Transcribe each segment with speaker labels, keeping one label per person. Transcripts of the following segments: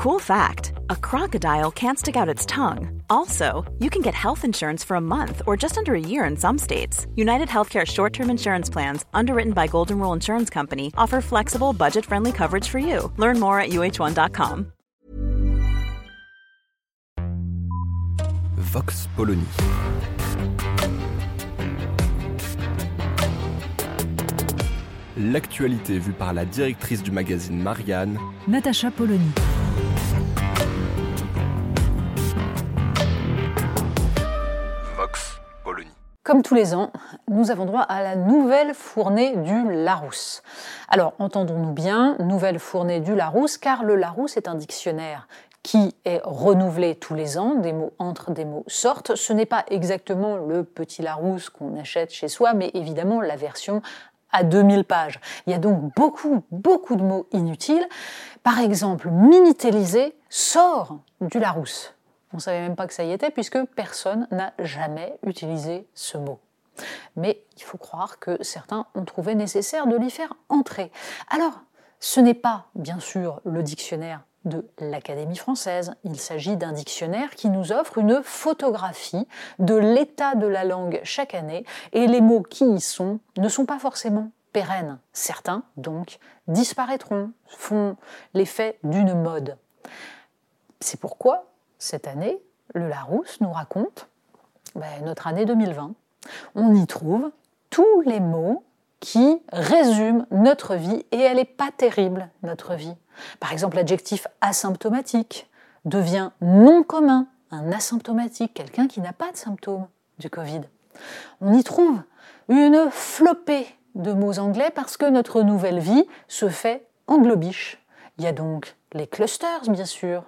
Speaker 1: Cool fact a crocodile can't stick out its tongue. Also, you can get health insurance for a month or just under a year in some states. United Healthcare short term insurance plans, underwritten by Golden Rule Insurance Company, offer flexible, budget friendly coverage for you. Learn more at uh1.com.
Speaker 2: Vox Polony. L'actualité vue par la directrice du magazine Marianne,
Speaker 3: Natacha Polony. Comme tous les ans, nous avons droit à la nouvelle fournée du Larousse. Alors, entendons-nous bien, nouvelle fournée du Larousse, car le Larousse est un dictionnaire qui est renouvelé tous les ans, des mots entrent, des mots sortent. Ce n'est pas exactement le petit Larousse qu'on achète chez soi, mais évidemment la version à 2000 pages. Il y a donc beaucoup, beaucoup de mots inutiles. Par exemple, Minitélisé sort du Larousse. On ne savait même pas que ça y était puisque personne n'a jamais utilisé ce mot. Mais il faut croire que certains ont trouvé nécessaire de l'y faire entrer. Alors, ce n'est pas, bien sûr, le dictionnaire de l'Académie française. Il s'agit d'un dictionnaire qui nous offre une photographie de l'état de la langue chaque année et les mots qui y sont ne sont pas forcément pérennes. Certains, donc, disparaîtront, font l'effet d'une mode. C'est pourquoi, cette année, le Larousse nous raconte ben, notre année 2020. On y trouve tous les mots qui résument notre vie et elle n'est pas terrible, notre vie. Par exemple, l'adjectif asymptomatique devient non commun, un asymptomatique, quelqu'un qui n'a pas de symptômes du Covid. On y trouve une flopée de mots anglais parce que notre nouvelle vie se fait en globiche. Il y a donc les clusters, bien sûr.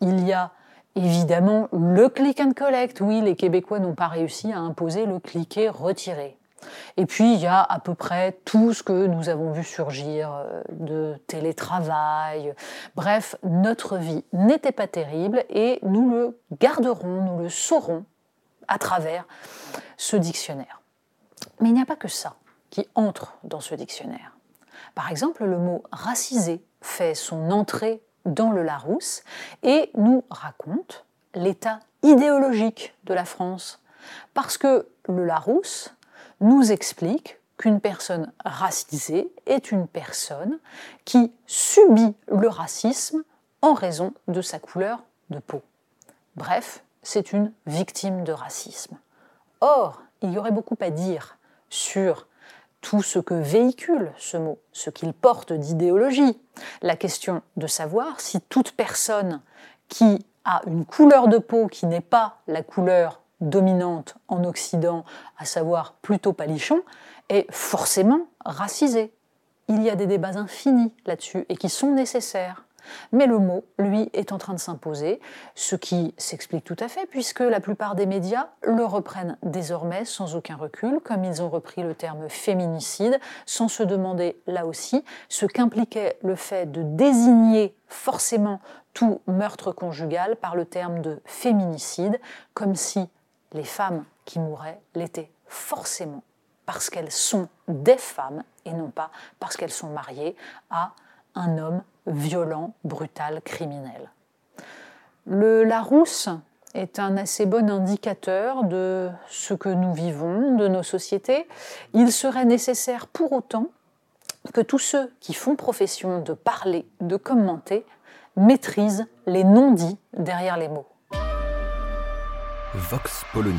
Speaker 3: Il y a évidemment le click and collect. Oui, les Québécois n'ont pas réussi à imposer le cliquer retirer. Et puis, il y a à peu près tout ce que nous avons vu surgir euh, de télétravail. Bref, notre vie n'était pas terrible et nous le garderons, nous le saurons à travers ce dictionnaire. Mais il n'y a pas que ça qui entre dans ce dictionnaire. Par exemple, le mot racisé fait son entrée dans le Larousse et nous raconte l'état idéologique de la France. Parce que le Larousse nous explique qu'une personne racisée est une personne qui subit le racisme en raison de sa couleur de peau. Bref, c'est une victime de racisme. Or, il y aurait beaucoup à dire sur tout ce que véhicule ce mot, ce qu'il porte d'idéologie. La question de savoir si toute personne qui a une couleur de peau qui n'est pas la couleur dominante en Occident, à savoir plutôt palichon, est forcément racisée. Il y a des débats infinis là-dessus et qui sont nécessaires. Mais le mot, lui, est en train de s'imposer, ce qui s'explique tout à fait, puisque la plupart des médias le reprennent désormais sans aucun recul, comme ils ont repris le terme féminicide, sans se demander là aussi ce qu'impliquait le fait de désigner forcément tout meurtre conjugal par le terme de féminicide, comme si les femmes qui mouraient l'étaient forcément parce qu'elles sont des femmes et non pas parce qu'elles sont mariées à un homme violent, brutal, criminel. Le Larousse est un assez bon indicateur de ce que nous vivons, de nos sociétés. Il serait nécessaire pour autant que tous ceux qui font profession de parler, de commenter, maîtrisent les non-dits derrière les mots.
Speaker 2: Vox Polony.